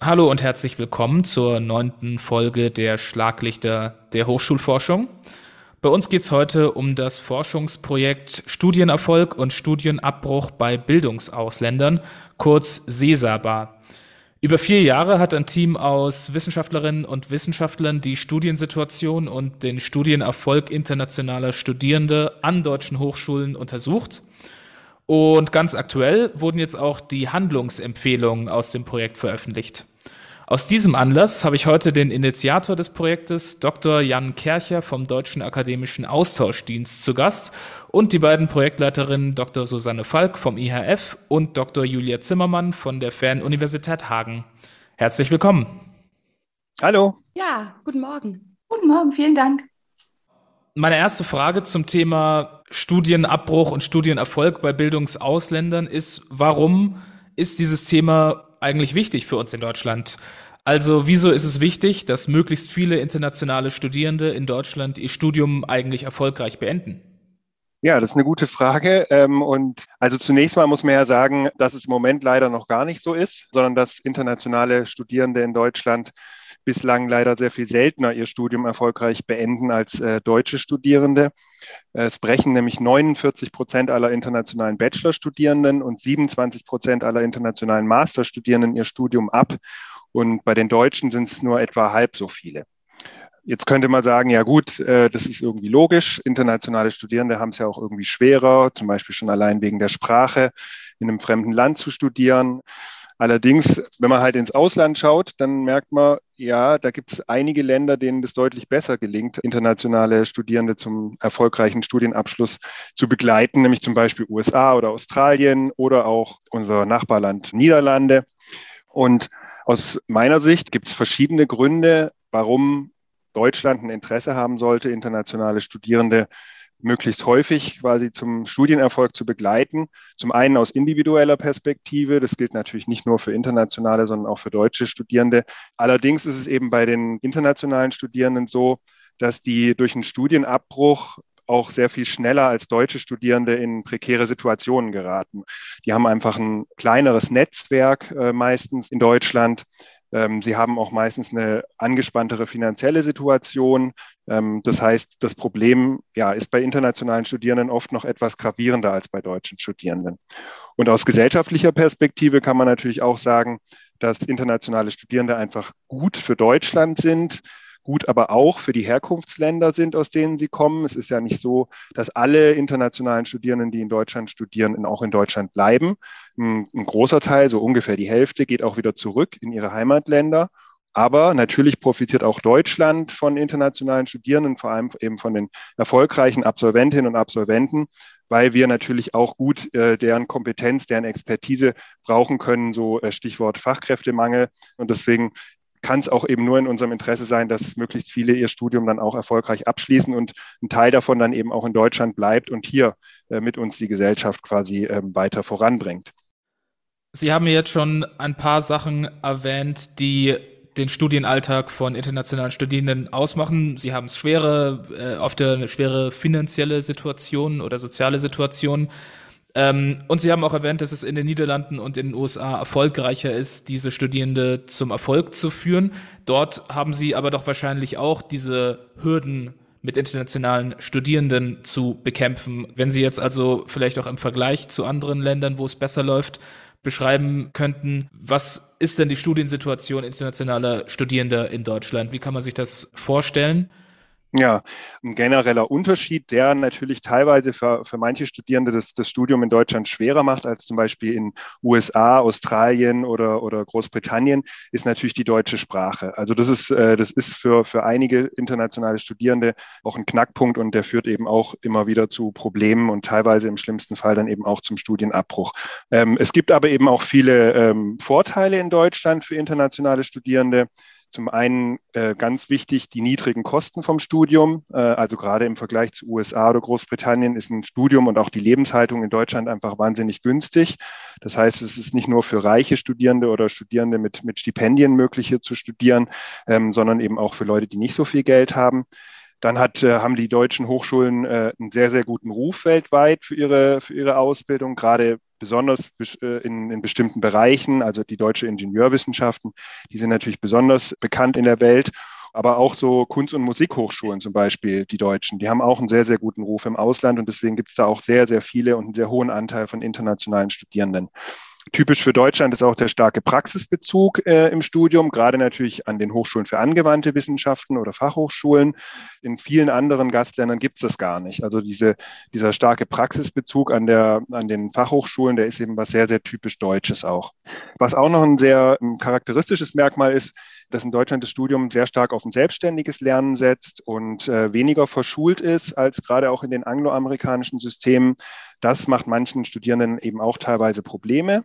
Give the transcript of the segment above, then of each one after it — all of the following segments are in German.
Hallo und herzlich willkommen zur neunten Folge der Schlaglichter der Hochschulforschung. Bei uns geht es heute um das Forschungsprojekt Studienerfolg und Studienabbruch bei Bildungsausländern, kurz SESABA. Über vier Jahre hat ein Team aus Wissenschaftlerinnen und Wissenschaftlern die Studiensituation und den Studienerfolg internationaler Studierende an deutschen Hochschulen untersucht. Und ganz aktuell wurden jetzt auch die Handlungsempfehlungen aus dem Projekt veröffentlicht. Aus diesem Anlass habe ich heute den Initiator des Projektes, Dr. Jan Kercher vom Deutschen Akademischen Austauschdienst zu Gast und die beiden Projektleiterinnen Dr. Susanne Falk vom IHF und Dr. Julia Zimmermann von der Fernuniversität Hagen. Herzlich willkommen. Hallo. Ja, guten Morgen. Guten Morgen, vielen Dank. Meine erste Frage zum Thema Studienabbruch und Studienerfolg bei Bildungsausländern ist, warum ist dieses Thema eigentlich wichtig für uns in Deutschland? Also wieso ist es wichtig, dass möglichst viele internationale Studierende in Deutschland ihr Studium eigentlich erfolgreich beenden? Ja, das ist eine gute Frage. Ähm, und also zunächst mal muss man ja sagen, dass es im Moment leider noch gar nicht so ist, sondern dass internationale Studierende in Deutschland bislang leider sehr viel seltener ihr Studium erfolgreich beenden als äh, deutsche Studierende. Es brechen nämlich 49 Prozent aller internationalen Bachelorstudierenden und 27 Prozent aller internationalen Masterstudierenden ihr Studium ab. Und bei den Deutschen sind es nur etwa halb so viele. Jetzt könnte man sagen, ja gut, äh, das ist irgendwie logisch. Internationale Studierende haben es ja auch irgendwie schwerer, zum Beispiel schon allein wegen der Sprache in einem fremden Land zu studieren. Allerdings, wenn man halt ins Ausland schaut, dann merkt man, ja, da gibt es einige Länder, denen das deutlich besser gelingt, internationale Studierende zum erfolgreichen Studienabschluss zu begleiten, nämlich zum Beispiel USA oder Australien oder auch unser Nachbarland Niederlande. Und aus meiner Sicht gibt es verschiedene Gründe, warum Deutschland ein Interesse haben sollte, internationale Studierende möglichst häufig quasi zum Studienerfolg zu begleiten. Zum einen aus individueller Perspektive. Das gilt natürlich nicht nur für internationale, sondern auch für deutsche Studierende. Allerdings ist es eben bei den internationalen Studierenden so, dass die durch einen Studienabbruch auch sehr viel schneller als deutsche Studierende in prekäre Situationen geraten. Die haben einfach ein kleineres Netzwerk äh, meistens in Deutschland. Ähm, sie haben auch meistens eine angespanntere finanzielle Situation. Ähm, das heißt, das Problem ja, ist bei internationalen Studierenden oft noch etwas gravierender als bei deutschen Studierenden. Und aus gesellschaftlicher Perspektive kann man natürlich auch sagen, dass internationale Studierende einfach gut für Deutschland sind gut aber auch für die Herkunftsländer sind, aus denen sie kommen. Es ist ja nicht so, dass alle internationalen Studierenden, die in Deutschland studieren, auch in Deutschland bleiben. Ein, ein großer Teil, so ungefähr die Hälfte, geht auch wieder zurück in ihre Heimatländer. Aber natürlich profitiert auch Deutschland von internationalen Studierenden, vor allem eben von den erfolgreichen Absolventinnen und Absolventen, weil wir natürlich auch gut äh, deren Kompetenz, deren Expertise brauchen können, so äh, Stichwort Fachkräftemangel. Und deswegen kann es auch eben nur in unserem Interesse sein, dass möglichst viele ihr Studium dann auch erfolgreich abschließen und ein Teil davon dann eben auch in Deutschland bleibt und hier äh, mit uns die Gesellschaft quasi äh, weiter voranbringt. Sie haben jetzt schon ein paar Sachen erwähnt, die den Studienalltag von internationalen Studierenden ausmachen. Sie haben schwere, äh, oft eine schwere finanzielle Situation oder soziale Situation. Ähm, und Sie haben auch erwähnt, dass es in den Niederlanden und in den USA erfolgreicher ist, diese Studierende zum Erfolg zu führen. Dort haben Sie aber doch wahrscheinlich auch diese Hürden mit internationalen Studierenden zu bekämpfen. Wenn Sie jetzt also vielleicht auch im Vergleich zu anderen Ländern, wo es besser läuft, beschreiben könnten, was ist denn die Studiensituation internationaler Studierender in Deutschland? Wie kann man sich das vorstellen? Ja, ein genereller Unterschied, der natürlich teilweise für, für manche Studierende das, das Studium in Deutschland schwerer macht als zum Beispiel in USA, Australien oder, oder Großbritannien, ist natürlich die deutsche Sprache. Also das ist, äh, das ist für, für einige internationale Studierende auch ein Knackpunkt und der führt eben auch immer wieder zu Problemen und teilweise im schlimmsten Fall dann eben auch zum Studienabbruch. Ähm, es gibt aber eben auch viele ähm, Vorteile in Deutschland für internationale Studierende. Zum einen äh, ganz wichtig die niedrigen Kosten vom Studium. Äh, also gerade im Vergleich zu USA oder Großbritannien ist ein Studium und auch die Lebenshaltung in Deutschland einfach wahnsinnig günstig. Das heißt, es ist nicht nur für reiche Studierende oder Studierende mit, mit Stipendien möglich hier zu studieren, ähm, sondern eben auch für Leute, die nicht so viel Geld haben. Dann hat, äh, haben die deutschen Hochschulen äh, einen sehr, sehr guten Ruf weltweit für ihre, für ihre Ausbildung. Gerade besonders äh, in, in bestimmten Bereichen, also die deutsche Ingenieurwissenschaften, die sind natürlich besonders bekannt in der Welt aber auch so Kunst- und Musikhochschulen zum Beispiel, die deutschen, die haben auch einen sehr, sehr guten Ruf im Ausland und deswegen gibt es da auch sehr, sehr viele und einen sehr hohen Anteil von internationalen Studierenden. Typisch für Deutschland ist auch der starke Praxisbezug äh, im Studium, gerade natürlich an den Hochschulen für angewandte Wissenschaften oder Fachhochschulen. In vielen anderen Gastländern gibt es das gar nicht. Also diese, dieser starke Praxisbezug an, der, an den Fachhochschulen, der ist eben was sehr, sehr typisch Deutsches auch. Was auch noch ein sehr ein charakteristisches Merkmal ist, dass in Deutschland das Studium sehr stark auf ein selbstständiges Lernen setzt und äh, weniger verschult ist als gerade auch in den angloamerikanischen Systemen. Das macht manchen Studierenden eben auch teilweise Probleme.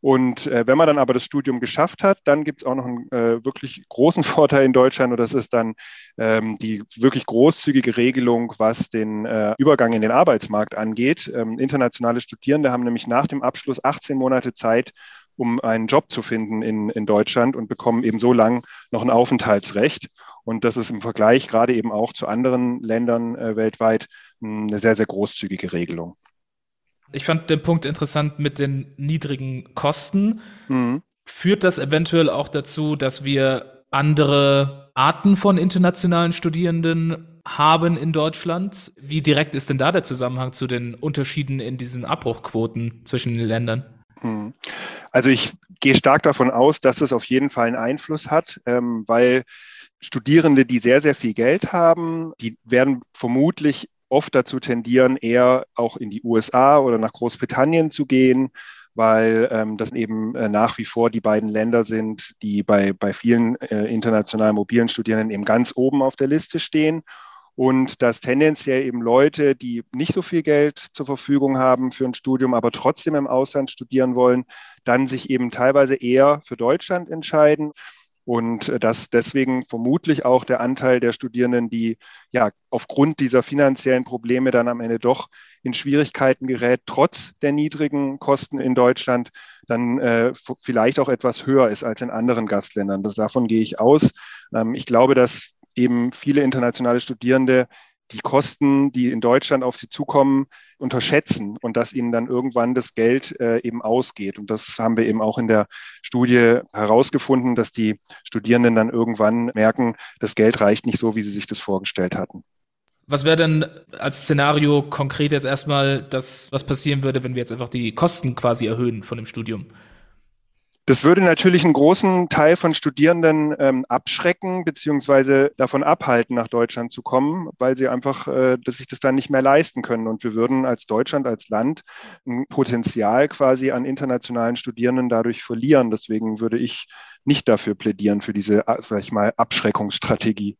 Und äh, wenn man dann aber das Studium geschafft hat, dann gibt es auch noch einen äh, wirklich großen Vorteil in Deutschland und das ist dann ähm, die wirklich großzügige Regelung, was den äh, Übergang in den Arbeitsmarkt angeht. Ähm, internationale Studierende haben nämlich nach dem Abschluss 18 Monate Zeit, um einen Job zu finden in, in Deutschland und bekommen eben so lang noch ein Aufenthaltsrecht. Und das ist im Vergleich gerade eben auch zu anderen Ländern äh, weltweit hm, eine sehr, sehr großzügige Regelung. Ich fand den Punkt interessant mit den niedrigen Kosten. Mhm. Führt das eventuell auch dazu, dass wir andere Arten von internationalen Studierenden haben in Deutschland? Wie direkt ist denn da der Zusammenhang zu den Unterschieden in diesen Abbruchquoten zwischen den Ländern? Mhm. Also ich gehe stark davon aus, dass es auf jeden Fall einen Einfluss hat, ähm, weil Studierende, die sehr, sehr viel Geld haben, die werden vermutlich oft dazu tendieren, eher auch in die USA oder nach Großbritannien zu gehen, weil ähm, das eben äh, nach wie vor die beiden Länder sind, die bei, bei vielen äh, international mobilen Studierenden eben ganz oben auf der Liste stehen und dass tendenziell eben Leute, die nicht so viel Geld zur Verfügung haben für ein Studium, aber trotzdem im Ausland studieren wollen, dann sich eben teilweise eher für Deutschland entscheiden. Und äh, dass deswegen vermutlich auch der Anteil der Studierenden, die ja aufgrund dieser finanziellen Probleme dann am Ende doch in Schwierigkeiten gerät, trotz der niedrigen Kosten in Deutschland, dann äh, vielleicht auch etwas höher ist als in anderen Gastländern. Das, davon gehe ich aus. Ähm, ich glaube, dass eben viele internationale Studierende die Kosten, die in Deutschland auf sie zukommen, unterschätzen und dass ihnen dann irgendwann das Geld äh, eben ausgeht. Und das haben wir eben auch in der Studie herausgefunden, dass die Studierenden dann irgendwann merken, das Geld reicht nicht so, wie sie sich das vorgestellt hatten. Was wäre denn als Szenario konkret jetzt erstmal das, was passieren würde, wenn wir jetzt einfach die Kosten quasi erhöhen von dem Studium? Das würde natürlich einen großen Teil von Studierenden ähm, abschrecken beziehungsweise davon abhalten, nach Deutschland zu kommen, weil sie einfach, äh, dass sich das dann nicht mehr leisten können. Und wir würden als Deutschland, als Land ein Potenzial quasi an internationalen Studierenden dadurch verlieren. Deswegen würde ich nicht dafür plädieren, für diese, äh, sag ich mal, Abschreckungsstrategie.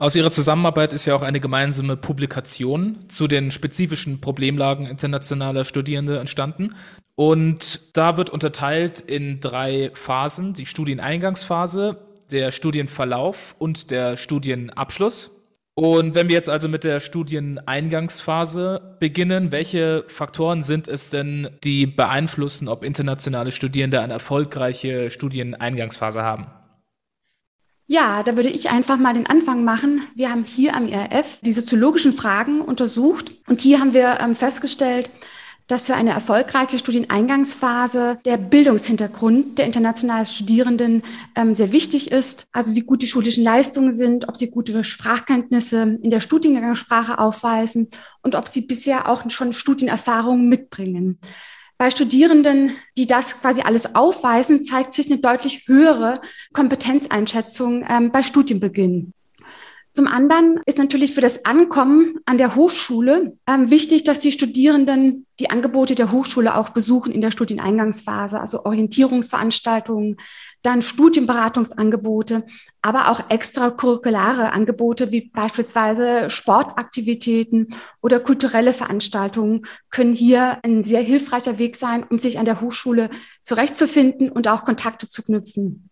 Aus ihrer Zusammenarbeit ist ja auch eine gemeinsame Publikation zu den spezifischen Problemlagen internationaler Studierende entstanden. Und da wird unterteilt in drei Phasen, die Studieneingangsphase, der Studienverlauf und der Studienabschluss. Und wenn wir jetzt also mit der Studieneingangsphase beginnen, welche Faktoren sind es denn, die beeinflussen, ob internationale Studierende eine erfolgreiche Studieneingangsphase haben? Ja, da würde ich einfach mal den Anfang machen. Wir haben hier am IRF die soziologischen Fragen untersucht und hier haben wir ähm, festgestellt, dass für eine erfolgreiche Studieneingangsphase der Bildungshintergrund der internationalen Studierenden ähm, sehr wichtig ist. Also wie gut die schulischen Leistungen sind, ob sie gute Sprachkenntnisse in der Studiengangssprache aufweisen und ob sie bisher auch schon Studienerfahrungen mitbringen. Bei Studierenden, die das quasi alles aufweisen, zeigt sich eine deutlich höhere Kompetenzeinschätzung ähm, bei Studienbeginn. Zum anderen ist natürlich für das Ankommen an der Hochschule ähm, wichtig, dass die Studierenden die Angebote der Hochschule auch besuchen in der Studieneingangsphase, also Orientierungsveranstaltungen, dann Studienberatungsangebote, aber auch extracurriculare Angebote wie beispielsweise Sportaktivitäten oder kulturelle Veranstaltungen können hier ein sehr hilfreicher Weg sein, um sich an der Hochschule zurechtzufinden und auch Kontakte zu knüpfen.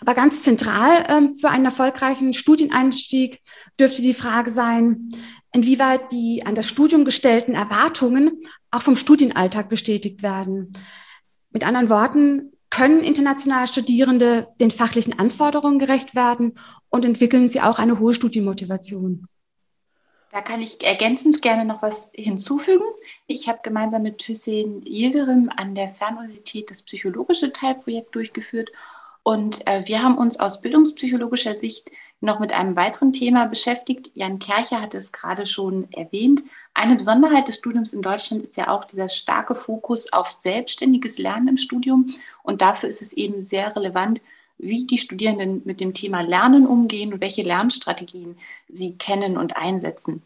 Aber ganz zentral ähm, für einen erfolgreichen Studieneinstieg dürfte die Frage sein, inwieweit die an das Studium gestellten Erwartungen auch vom Studienalltag bestätigt werden. Mit anderen Worten, können internationale Studierende den fachlichen Anforderungen gerecht werden und entwickeln sie auch eine hohe Studienmotivation? Da kann ich ergänzend gerne noch was hinzufügen. Ich habe gemeinsam mit Hüseyin Yildirim an der Fernuniversität das psychologische Teilprojekt durchgeführt. Und äh, wir haben uns aus bildungspsychologischer Sicht noch mit einem weiteren Thema beschäftigt. Jan Kercher hat es gerade schon erwähnt. Eine Besonderheit des Studiums in Deutschland ist ja auch dieser starke Fokus auf selbstständiges Lernen im Studium. Und dafür ist es eben sehr relevant, wie die Studierenden mit dem Thema Lernen umgehen und welche Lernstrategien sie kennen und einsetzen.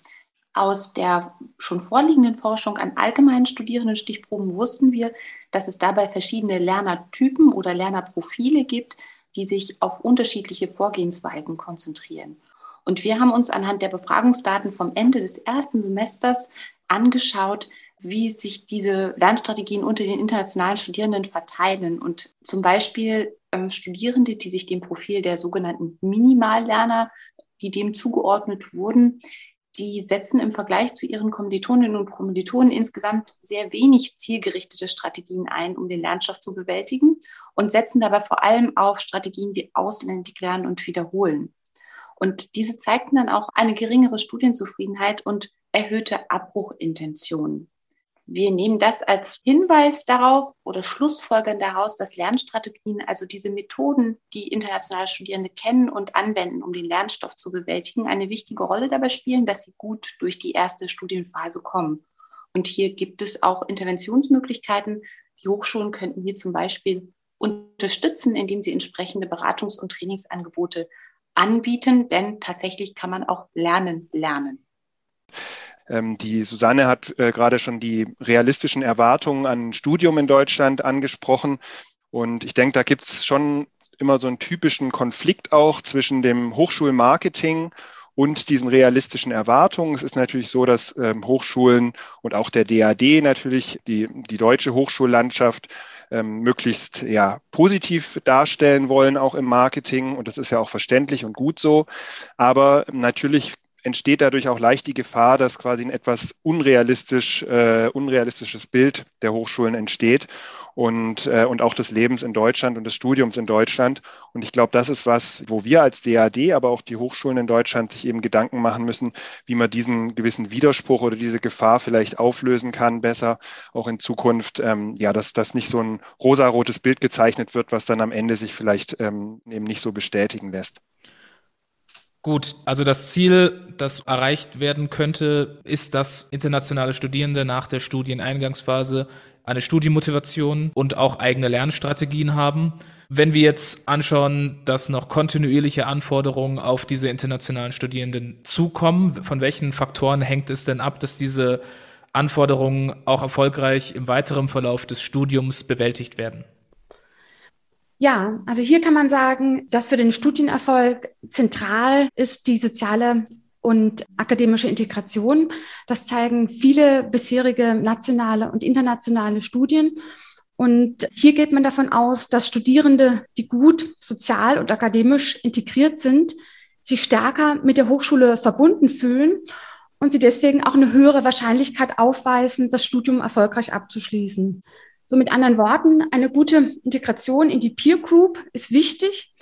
Aus der schon vorliegenden Forschung an allgemeinen Studierendenstichproben wussten wir, dass es dabei verschiedene Lernertypen oder Lernerprofile gibt, die sich auf unterschiedliche Vorgehensweisen konzentrieren. Und wir haben uns anhand der Befragungsdaten vom Ende des ersten Semesters angeschaut, wie sich diese Lernstrategien unter den internationalen Studierenden verteilen. Und zum Beispiel ähm, Studierende, die sich dem Profil der sogenannten Minimallerner, die dem zugeordnet wurden, die setzen im Vergleich zu ihren Kommilitoninnen und Kommilitonen insgesamt sehr wenig zielgerichtete Strategien ein, um den Lernstoff zu bewältigen und setzen dabei vor allem auf Strategien wie ausländig lernen und wiederholen. Und diese zeigten dann auch eine geringere Studienzufriedenheit und erhöhte Abbruchintentionen. Wir nehmen das als Hinweis darauf oder Schlussfolgern daraus, dass Lernstrategien, also diese Methoden, die internationale Studierende kennen und anwenden, um den Lernstoff zu bewältigen, eine wichtige Rolle dabei spielen, dass sie gut durch die erste Studienphase kommen. Und hier gibt es auch Interventionsmöglichkeiten. Die Hochschulen könnten hier zum Beispiel unterstützen, indem sie entsprechende Beratungs- und Trainingsangebote anbieten, denn tatsächlich kann man auch lernen, lernen. Ähm, die Susanne hat äh, gerade schon die realistischen Erwartungen an Studium in Deutschland angesprochen. Und ich denke, da gibt es schon immer so einen typischen Konflikt auch zwischen dem Hochschulmarketing und diesen realistischen Erwartungen. Es ist natürlich so, dass ähm, Hochschulen und auch der DAD natürlich die, die deutsche Hochschullandschaft ähm, möglichst ja, positiv darstellen wollen, auch im Marketing. Und das ist ja auch verständlich und gut so. Aber natürlich entsteht dadurch auch leicht die Gefahr, dass quasi ein etwas unrealistisch, äh, unrealistisches Bild der Hochschulen entsteht und, äh, und auch des Lebens in Deutschland und des Studiums in Deutschland. Und ich glaube, das ist was, wo wir als DAD, aber auch die Hochschulen in Deutschland sich eben Gedanken machen müssen, wie man diesen gewissen Widerspruch oder diese Gefahr vielleicht auflösen kann, besser auch in Zukunft, ähm, ja, dass das nicht so ein rosarotes Bild gezeichnet wird, was dann am Ende sich vielleicht ähm, eben nicht so bestätigen lässt. Gut, also das Ziel, das erreicht werden könnte, ist, dass internationale Studierende nach der Studieneingangsphase eine Studienmotivation und auch eigene Lernstrategien haben. Wenn wir jetzt anschauen, dass noch kontinuierliche Anforderungen auf diese internationalen Studierenden zukommen, von welchen Faktoren hängt es denn ab, dass diese Anforderungen auch erfolgreich im weiteren Verlauf des Studiums bewältigt werden? Ja, also hier kann man sagen, dass für den Studienerfolg zentral ist die soziale und akademische Integration. Das zeigen viele bisherige nationale und internationale Studien. Und hier geht man davon aus, dass Studierende, die gut sozial und akademisch integriert sind, sich stärker mit der Hochschule verbunden fühlen und sie deswegen auch eine höhere Wahrscheinlichkeit aufweisen, das Studium erfolgreich abzuschließen. So mit anderen Worten, eine gute Integration in die Peer Group ist wichtig,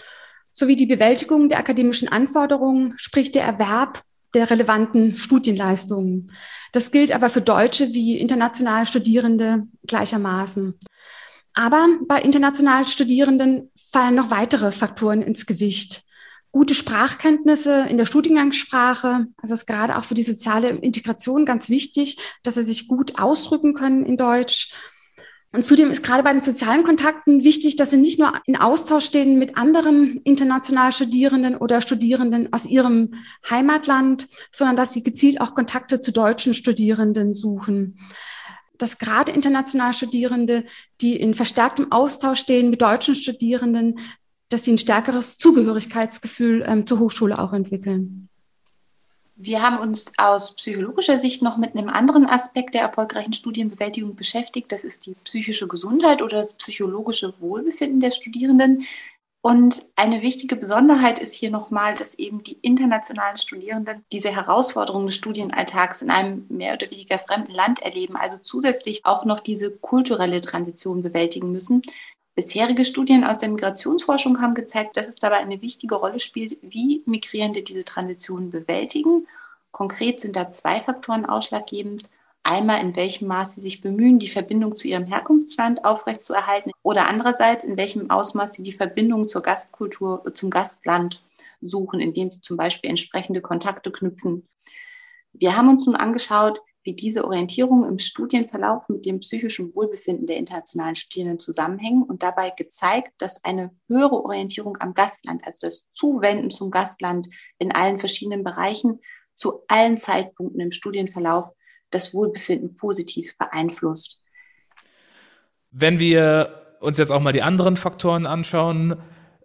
sowie die Bewältigung der akademischen Anforderungen, sprich der Erwerb der relevanten Studienleistungen. Das gilt aber für deutsche wie internationale Studierende gleichermaßen. Aber bei internationalen Studierenden fallen noch weitere Faktoren ins Gewicht. Gute Sprachkenntnisse in der Studiengangssprache, also ist gerade auch für die soziale Integration ganz wichtig, dass sie sich gut ausdrücken können in Deutsch und zudem ist gerade bei den sozialen Kontakten wichtig, dass sie nicht nur in Austausch stehen mit anderen international Studierenden oder Studierenden aus ihrem Heimatland, sondern dass sie gezielt auch Kontakte zu deutschen Studierenden suchen. Dass gerade international Studierende, die in verstärktem Austausch stehen mit deutschen Studierenden, dass sie ein stärkeres Zugehörigkeitsgefühl ähm, zur Hochschule auch entwickeln. Wir haben uns aus psychologischer Sicht noch mit einem anderen Aspekt der erfolgreichen Studienbewältigung beschäftigt. Das ist die psychische Gesundheit oder das psychologische Wohlbefinden der Studierenden. Und eine wichtige Besonderheit ist hier nochmal, dass eben die internationalen Studierenden diese Herausforderungen des Studienalltags in einem mehr oder weniger fremden Land erleben, also zusätzlich auch noch diese kulturelle Transition bewältigen müssen. Bisherige Studien aus der Migrationsforschung haben gezeigt, dass es dabei eine wichtige Rolle spielt, wie Migrierende diese Transition bewältigen Konkret sind da zwei Faktoren ausschlaggebend. Einmal, in welchem Maß sie sich bemühen, die Verbindung zu ihrem Herkunftsland aufrechtzuerhalten oder andererseits, in welchem Ausmaß sie die Verbindung zur Gastkultur, zum Gastland suchen, indem sie zum Beispiel entsprechende Kontakte knüpfen. Wir haben uns nun angeschaut, wie diese Orientierung im Studienverlauf mit dem psychischen Wohlbefinden der internationalen Studierenden zusammenhängen und dabei gezeigt, dass eine höhere Orientierung am Gastland, also das Zuwenden zum Gastland in allen verschiedenen Bereichen, zu allen Zeitpunkten im Studienverlauf das Wohlbefinden positiv beeinflusst. Wenn wir uns jetzt auch mal die anderen Faktoren anschauen,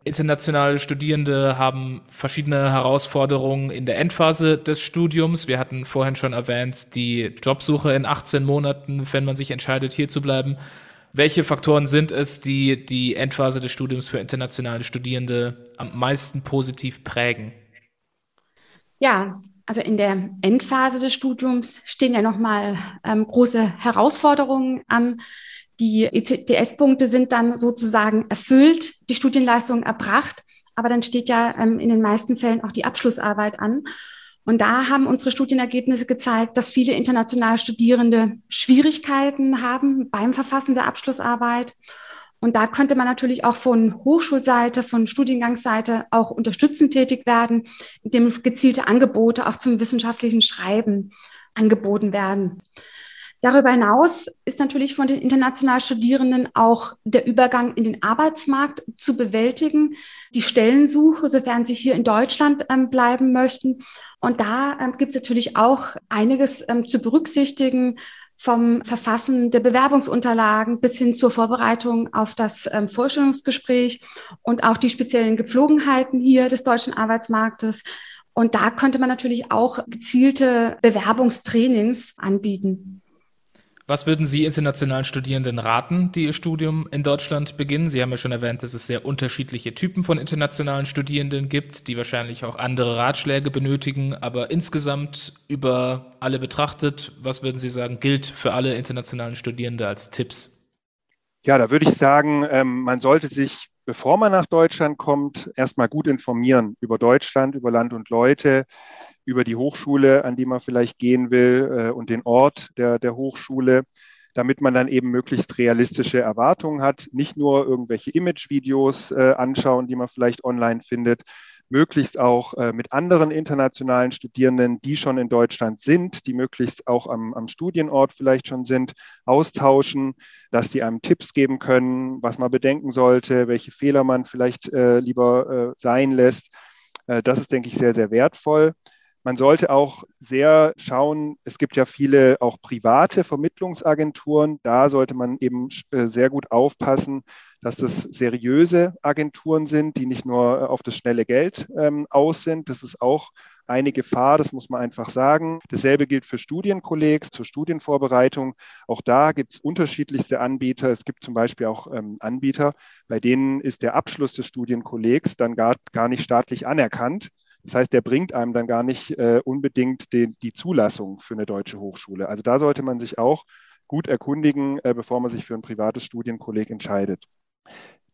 internationale Studierende haben verschiedene Herausforderungen in der Endphase des Studiums. Wir hatten vorhin schon erwähnt, die Jobsuche in 18 Monaten, wenn man sich entscheidet, hier zu bleiben. Welche Faktoren sind es, die die Endphase des Studiums für internationale Studierende am meisten positiv prägen? Ja, also in der Endphase des Studiums stehen ja nochmal ähm, große Herausforderungen an. Die ECTS-Punkte sind dann sozusagen erfüllt, die Studienleistung erbracht, aber dann steht ja ähm, in den meisten Fällen auch die Abschlussarbeit an. Und da haben unsere Studienergebnisse gezeigt, dass viele internationale Studierende Schwierigkeiten haben beim Verfassen der Abschlussarbeit und da könnte man natürlich auch von Hochschulseite, von Studiengangsseite auch unterstützend tätig werden, indem gezielte Angebote auch zum wissenschaftlichen Schreiben angeboten werden. Darüber hinaus ist natürlich von den international Studierenden auch der Übergang in den Arbeitsmarkt zu bewältigen, die Stellensuche, sofern sie hier in Deutschland ähm, bleiben möchten. Und da ähm, gibt es natürlich auch einiges ähm, zu berücksichtigen, vom Verfassen der Bewerbungsunterlagen bis hin zur Vorbereitung auf das Vorstellungsgespräch und auch die speziellen Gepflogenheiten hier des deutschen Arbeitsmarktes. Und da könnte man natürlich auch gezielte Bewerbungstrainings anbieten. Was würden Sie internationalen Studierenden raten, die ihr Studium in Deutschland beginnen? Sie haben ja schon erwähnt, dass es sehr unterschiedliche Typen von internationalen Studierenden gibt, die wahrscheinlich auch andere Ratschläge benötigen. Aber insgesamt über alle betrachtet, was würden Sie sagen, gilt für alle internationalen Studierende als Tipps? Ja, da würde ich sagen, ähm, man sollte sich, bevor man nach Deutschland kommt, erstmal gut informieren über Deutschland, über Land und Leute über die Hochschule, an die man vielleicht gehen will äh, und den Ort der, der Hochschule, damit man dann eben möglichst realistische Erwartungen hat, nicht nur irgendwelche Imagevideos äh, anschauen, die man vielleicht online findet, möglichst auch äh, mit anderen internationalen Studierenden, die schon in Deutschland sind, die möglichst auch am, am Studienort vielleicht schon sind, austauschen, dass die einem Tipps geben können, was man bedenken sollte, welche Fehler man vielleicht lieber sein lässt. Das ist, denke ich, sehr, sehr wertvoll. Man sollte auch sehr schauen, es gibt ja viele auch private Vermittlungsagenturen. Da sollte man eben äh, sehr gut aufpassen, dass das seriöse Agenturen sind, die nicht nur äh, auf das schnelle Geld ähm, aus sind. Das ist auch eine Gefahr, das muss man einfach sagen. Dasselbe gilt für Studienkollegs zur Studienvorbereitung. Auch da gibt es unterschiedlichste Anbieter. Es gibt zum Beispiel auch ähm, Anbieter, bei denen ist der Abschluss des Studienkollegs dann gar, gar nicht staatlich anerkannt. Das heißt, der bringt einem dann gar nicht äh, unbedingt den, die Zulassung für eine deutsche Hochschule. Also da sollte man sich auch gut erkundigen, äh, bevor man sich für ein privates Studienkolleg entscheidet.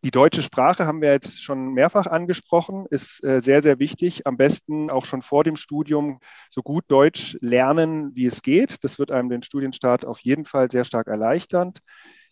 Die deutsche Sprache haben wir jetzt schon mehrfach angesprochen, ist äh, sehr, sehr wichtig. Am besten auch schon vor dem Studium so gut Deutsch lernen, wie es geht. Das wird einem den Studienstart auf jeden Fall sehr stark erleichtern.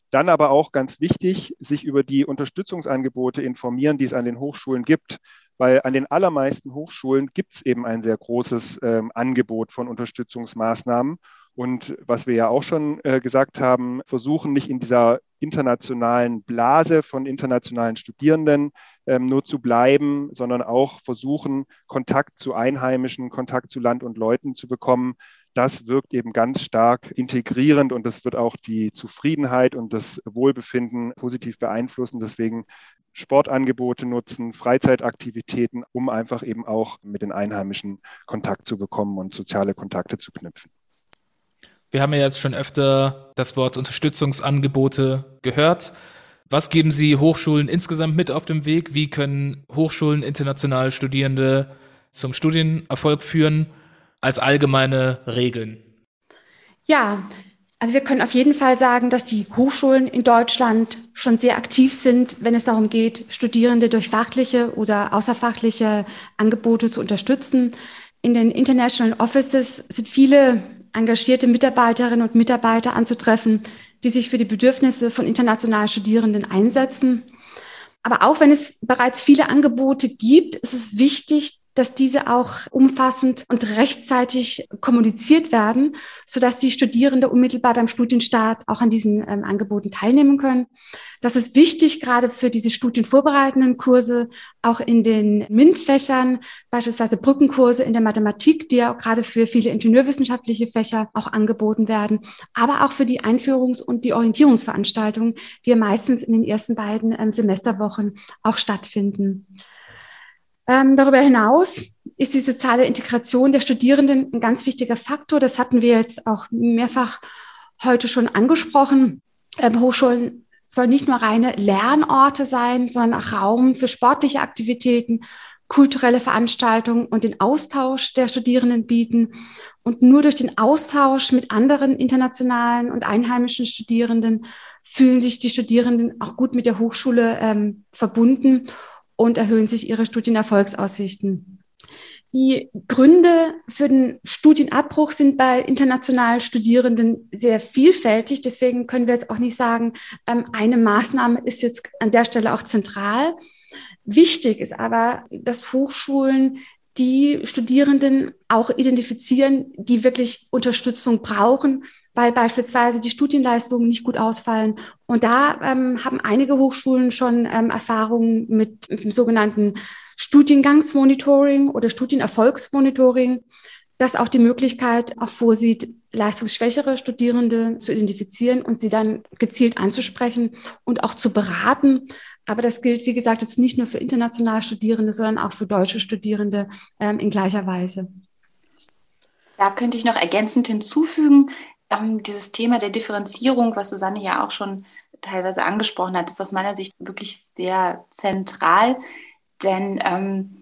Dann aber auch ganz wichtig, sich über die Unterstützungsangebote informieren, die es an den Hochschulen gibt weil an den allermeisten Hochschulen gibt es eben ein sehr großes ähm, Angebot von Unterstützungsmaßnahmen. Und was wir ja auch schon äh, gesagt haben, versuchen nicht in dieser internationalen Blase von internationalen Studierenden ähm, nur zu bleiben, sondern auch versuchen, Kontakt zu Einheimischen, Kontakt zu Land und Leuten zu bekommen. Das wirkt eben ganz stark integrierend und das wird auch die Zufriedenheit und das Wohlbefinden positiv beeinflussen. Deswegen Sportangebote nutzen, Freizeitaktivitäten, um einfach eben auch mit den Einheimischen Kontakt zu bekommen und soziale Kontakte zu knüpfen. Wir haben ja jetzt schon öfter das Wort Unterstützungsangebote gehört. Was geben Sie Hochschulen insgesamt mit auf dem Weg? Wie können Hochschulen internationale Studierende zum Studienerfolg führen als allgemeine Regeln? Ja, also wir können auf jeden Fall sagen, dass die Hochschulen in Deutschland schon sehr aktiv sind, wenn es darum geht, Studierende durch fachliche oder außerfachliche Angebote zu unterstützen. In den International Offices sind viele engagierte Mitarbeiterinnen und Mitarbeiter anzutreffen, die sich für die Bedürfnisse von internationalen Studierenden einsetzen. Aber auch wenn es bereits viele Angebote gibt, ist es wichtig, dass diese auch umfassend und rechtzeitig kommuniziert werden, sodass die Studierende unmittelbar beim Studienstart auch an diesen ähm, Angeboten teilnehmen können. Das ist wichtig, gerade für diese studienvorbereitenden Kurse, auch in den MINT-Fächern, beispielsweise Brückenkurse in der Mathematik, die ja auch gerade für viele ingenieurwissenschaftliche Fächer auch angeboten werden, aber auch für die Einführungs- und die Orientierungsveranstaltungen, die ja meistens in den ersten beiden ähm, Semesterwochen auch stattfinden. Ähm, darüber hinaus ist die soziale Integration der Studierenden ein ganz wichtiger Faktor. Das hatten wir jetzt auch mehrfach heute schon angesprochen. Ähm, Hochschulen sollen nicht nur reine Lernorte sein, sondern auch Raum für sportliche Aktivitäten, kulturelle Veranstaltungen und den Austausch der Studierenden bieten. Und nur durch den Austausch mit anderen internationalen und einheimischen Studierenden fühlen sich die Studierenden auch gut mit der Hochschule ähm, verbunden und erhöhen sich ihre Studienerfolgsaussichten. Die Gründe für den Studienabbruch sind bei internationalen Studierenden sehr vielfältig. Deswegen können wir jetzt auch nicht sagen, ähm, eine Maßnahme ist jetzt an der Stelle auch zentral. Wichtig ist aber, dass Hochschulen die Studierenden auch identifizieren, die wirklich Unterstützung brauchen, weil beispielsweise die Studienleistungen nicht gut ausfallen. Und da ähm, haben einige Hochschulen schon ähm, Erfahrungen mit, dem sogenannten Studiengangsmonitoring oder Studienerfolgsmonitoring, das auch die Möglichkeit auch vorsieht, leistungsschwächere Studierende zu identifizieren und sie dann gezielt anzusprechen und auch zu beraten. Aber das gilt, wie gesagt, jetzt nicht nur für internationale Studierende, sondern auch für deutsche Studierende ähm, in gleicher Weise. Da könnte ich noch ergänzend hinzufügen, ähm, dieses Thema der Differenzierung, was Susanne ja auch schon teilweise angesprochen hat, ist aus meiner Sicht wirklich sehr zentral. Denn ähm,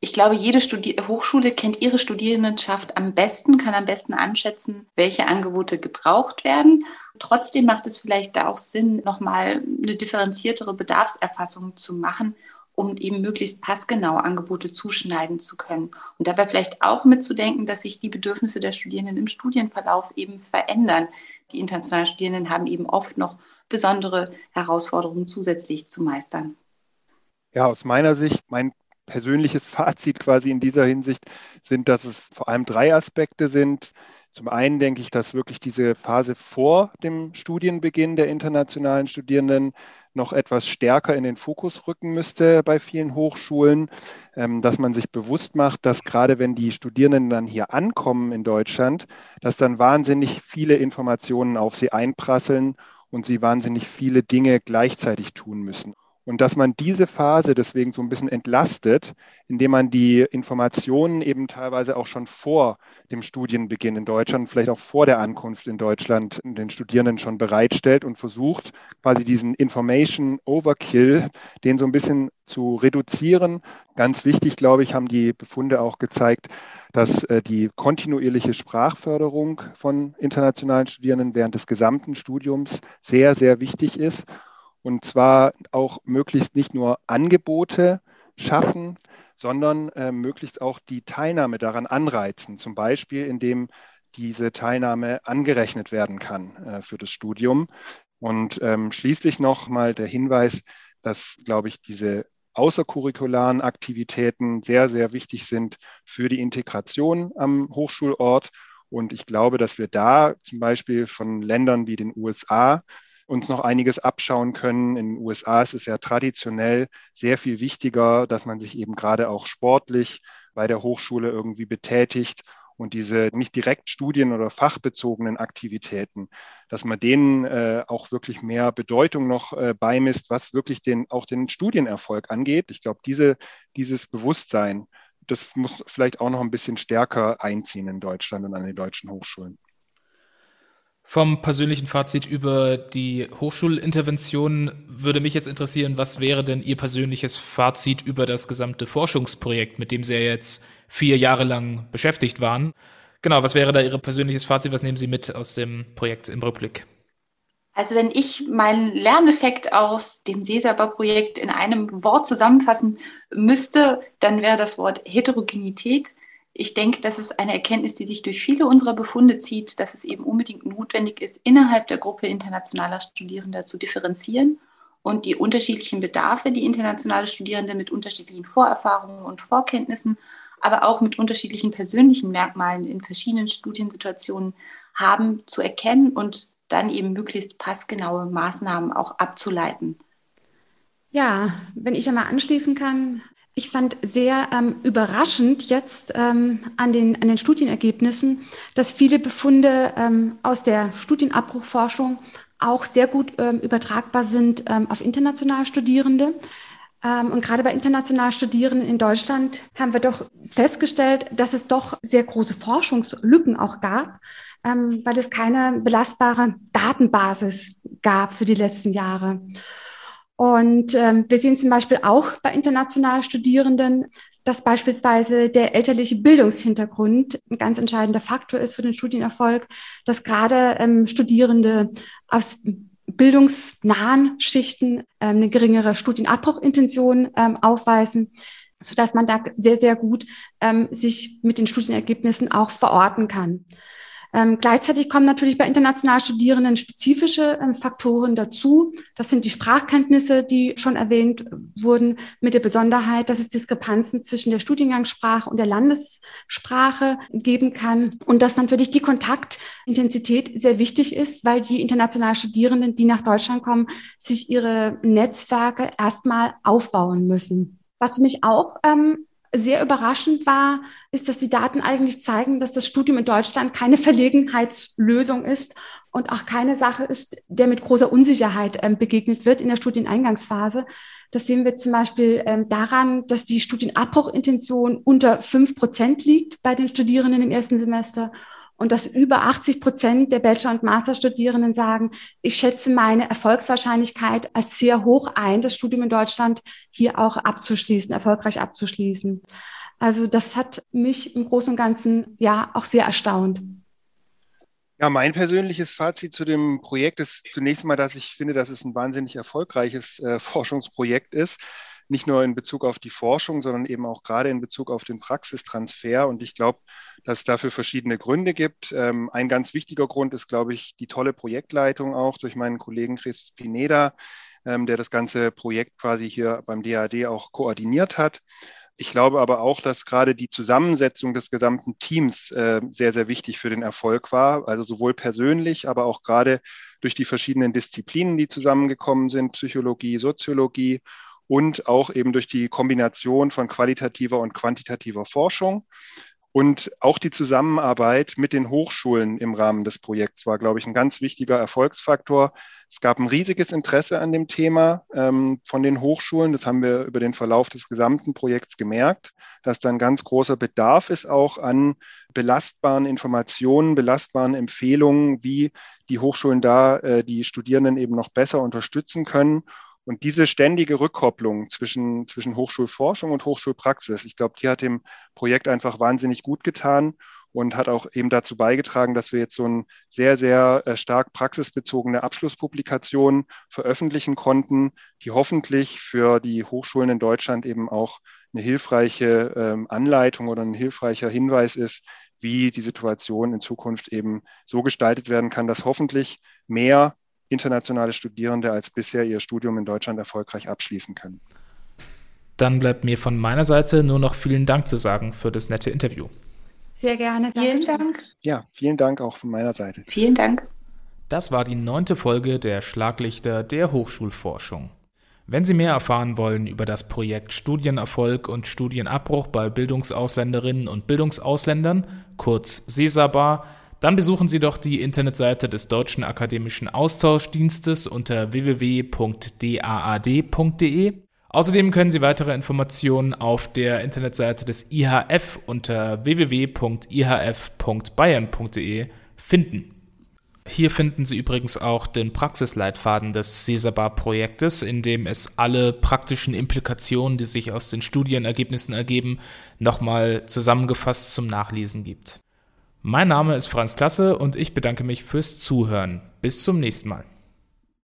ich glaube, jede Studi Hochschule kennt ihre Studierendenschaft am besten, kann am besten anschätzen, welche Angebote gebraucht werden. Trotzdem macht es vielleicht da auch Sinn, nochmal eine differenziertere Bedarfserfassung zu machen um eben möglichst passgenau Angebote zuschneiden zu können. Und dabei vielleicht auch mitzudenken, dass sich die Bedürfnisse der Studierenden im Studienverlauf eben verändern. Die internationalen Studierenden haben eben oft noch besondere Herausforderungen zusätzlich zu meistern. Ja, aus meiner Sicht, mein persönliches Fazit quasi in dieser Hinsicht sind, dass es vor allem drei Aspekte sind. Zum einen denke ich, dass wirklich diese Phase vor dem Studienbeginn der internationalen Studierenden noch etwas stärker in den Fokus rücken müsste bei vielen Hochschulen, ähm, dass man sich bewusst macht, dass gerade wenn die Studierenden dann hier ankommen in Deutschland, dass dann wahnsinnig viele Informationen auf sie einprasseln und sie wahnsinnig viele Dinge gleichzeitig tun müssen. Und dass man diese Phase deswegen so ein bisschen entlastet, indem man die Informationen eben teilweise auch schon vor dem Studienbeginn in Deutschland, vielleicht auch vor der Ankunft in Deutschland den Studierenden schon bereitstellt und versucht, quasi diesen Information Overkill, den so ein bisschen zu reduzieren. Ganz wichtig, glaube ich, haben die Befunde auch gezeigt, dass äh, die kontinuierliche Sprachförderung von internationalen Studierenden während des gesamten Studiums sehr, sehr wichtig ist und zwar auch möglichst nicht nur Angebote schaffen, sondern äh, möglichst auch die Teilnahme daran anreizen. Zum Beispiel, indem diese Teilnahme angerechnet werden kann äh, für das Studium. Und ähm, schließlich noch mal der Hinweis, dass, glaube ich, diese außercurricularen Aktivitäten sehr, sehr wichtig sind für die Integration am Hochschulort. Und ich glaube, dass wir da zum Beispiel von Ländern wie den USA uns noch einiges abschauen können. In den USA ist es ja traditionell sehr viel wichtiger, dass man sich eben gerade auch sportlich bei der Hochschule irgendwie betätigt und diese nicht direkt studien- oder fachbezogenen Aktivitäten, dass man denen äh, auch wirklich mehr Bedeutung noch äh, beimisst, was wirklich den, auch den Studienerfolg angeht. Ich glaube, diese, dieses Bewusstsein, das muss vielleicht auch noch ein bisschen stärker einziehen in Deutschland und an den deutschen Hochschulen. Vom persönlichen Fazit über die Hochschulintervention würde mich jetzt interessieren, was wäre denn Ihr persönliches Fazit über das gesamte Forschungsprojekt, mit dem Sie ja jetzt vier Jahre lang beschäftigt waren? Genau, was wäre da Ihr persönliches Fazit? Was nehmen Sie mit aus dem Projekt im Rückblick? Also wenn ich meinen Lerneffekt aus dem Sesaba-Projekt in einem Wort zusammenfassen müsste, dann wäre das Wort Heterogenität ich denke, das ist eine Erkenntnis, die sich durch viele unserer Befunde zieht, dass es eben unbedingt notwendig ist, innerhalb der Gruppe internationaler Studierender zu differenzieren und die unterschiedlichen Bedarfe, die internationale Studierende mit unterschiedlichen Vorerfahrungen und Vorkenntnissen, aber auch mit unterschiedlichen persönlichen Merkmalen in verschiedenen Studiensituationen haben, zu erkennen und dann eben möglichst passgenaue Maßnahmen auch abzuleiten. Ja, wenn ich einmal anschließen kann, ich fand sehr ähm, überraschend jetzt ähm, an, den, an den Studienergebnissen, dass viele Befunde ähm, aus der Studienabbruchforschung auch sehr gut ähm, übertragbar sind ähm, auf internationale Studierende. Ähm, und gerade bei internationalen Studierenden in Deutschland haben wir doch festgestellt, dass es doch sehr große Forschungslücken auch gab, weil es keine belastbare Datenbasis gab für die letzten Jahre. Und ähm, wir sehen zum Beispiel auch bei internationalen Studierenden, dass beispielsweise der elterliche Bildungshintergrund ein ganz entscheidender Faktor ist für den Studienerfolg, dass gerade ähm, Studierende aus bildungsnahen Schichten ähm, eine geringere Studienabbruchintention ähm, aufweisen, so dass man da sehr, sehr gut ähm, sich mit den Studienergebnissen auch verorten kann. Ähm, gleichzeitig kommen natürlich bei international Studierenden spezifische ähm, Faktoren dazu. Das sind die Sprachkenntnisse, die schon erwähnt wurden, mit der Besonderheit, dass es Diskrepanzen zwischen der Studiengangssprache und der Landessprache geben kann und dass natürlich die Kontaktintensität sehr wichtig ist, weil die international Studierenden, die nach Deutschland kommen, sich ihre Netzwerke erstmal aufbauen müssen. Was für mich auch ähm, sehr überraschend war, ist, dass die Daten eigentlich zeigen, dass das Studium in Deutschland keine Verlegenheitslösung ist und auch keine Sache ist, der mit großer Unsicherheit ähm, begegnet wird in der Studieneingangsphase. Das sehen wir zum Beispiel ähm, daran, dass die Studienabbruchintention unter fünf Prozent liegt bei den Studierenden im ersten Semester und dass über 80 Prozent der Bachelor- und Masterstudierenden sagen, ich schätze meine Erfolgswahrscheinlichkeit als sehr hoch ein, das Studium in Deutschland hier auch abzuschließen, erfolgreich abzuschließen. Also das hat mich im Großen und Ganzen ja auch sehr erstaunt. Ja, mein persönliches Fazit zu dem Projekt ist zunächst mal, dass ich finde, dass es ein wahnsinnig erfolgreiches äh, Forschungsprojekt ist nicht nur in Bezug auf die Forschung, sondern eben auch gerade in Bezug auf den Praxistransfer. Und ich glaube, dass es dafür verschiedene Gründe gibt. Ähm, ein ganz wichtiger Grund ist, glaube ich, die tolle Projektleitung auch durch meinen Kollegen Chris Pineda, ähm, der das ganze Projekt quasi hier beim DAD auch koordiniert hat. Ich glaube aber auch, dass gerade die Zusammensetzung des gesamten Teams äh, sehr, sehr wichtig für den Erfolg war. Also sowohl persönlich, aber auch gerade durch die verschiedenen Disziplinen, die zusammengekommen sind, Psychologie, Soziologie und auch eben durch die Kombination von qualitativer und quantitativer Forschung. Und auch die Zusammenarbeit mit den Hochschulen im Rahmen des Projekts war, glaube ich, ein ganz wichtiger Erfolgsfaktor. Es gab ein riesiges Interesse an dem Thema ähm, von den Hochschulen. Das haben wir über den Verlauf des gesamten Projekts gemerkt, dass da ein ganz großer Bedarf ist auch an belastbaren Informationen, belastbaren Empfehlungen, wie die Hochschulen da äh, die Studierenden eben noch besser unterstützen können. Und diese ständige Rückkopplung zwischen, zwischen Hochschulforschung und Hochschulpraxis, ich glaube, die hat dem Projekt einfach wahnsinnig gut getan und hat auch eben dazu beigetragen, dass wir jetzt so eine sehr, sehr äh, stark praxisbezogene Abschlusspublikation veröffentlichen konnten, die hoffentlich für die Hochschulen in Deutschland eben auch eine hilfreiche ähm, Anleitung oder ein hilfreicher Hinweis ist, wie die Situation in Zukunft eben so gestaltet werden kann, dass hoffentlich mehr internationale Studierende als bisher ihr Studium in Deutschland erfolgreich abschließen können. Dann bleibt mir von meiner Seite nur noch vielen Dank zu sagen für das nette Interview. Sehr gerne. Vielen Dank. Ja, vielen Dank auch von meiner Seite. Vielen Dank. Das war die neunte Folge der Schlaglichter der Hochschulforschung. Wenn Sie mehr erfahren wollen über das Projekt Studienerfolg und Studienabbruch bei Bildungsausländinnen und Bildungsausländern, kurz CESABAR, dann besuchen Sie doch die Internetseite des Deutschen Akademischen Austauschdienstes unter www.daad.de. Außerdem können Sie weitere Informationen auf der Internetseite des IHF unter www.ihf.bayern.de finden. Hier finden Sie übrigens auch den Praxisleitfaden des Cesarbar-Projektes, in dem es alle praktischen Implikationen, die sich aus den Studienergebnissen ergeben, nochmal zusammengefasst zum Nachlesen gibt. Mein Name ist Franz Klasse und ich bedanke mich fürs Zuhören. Bis zum nächsten Mal.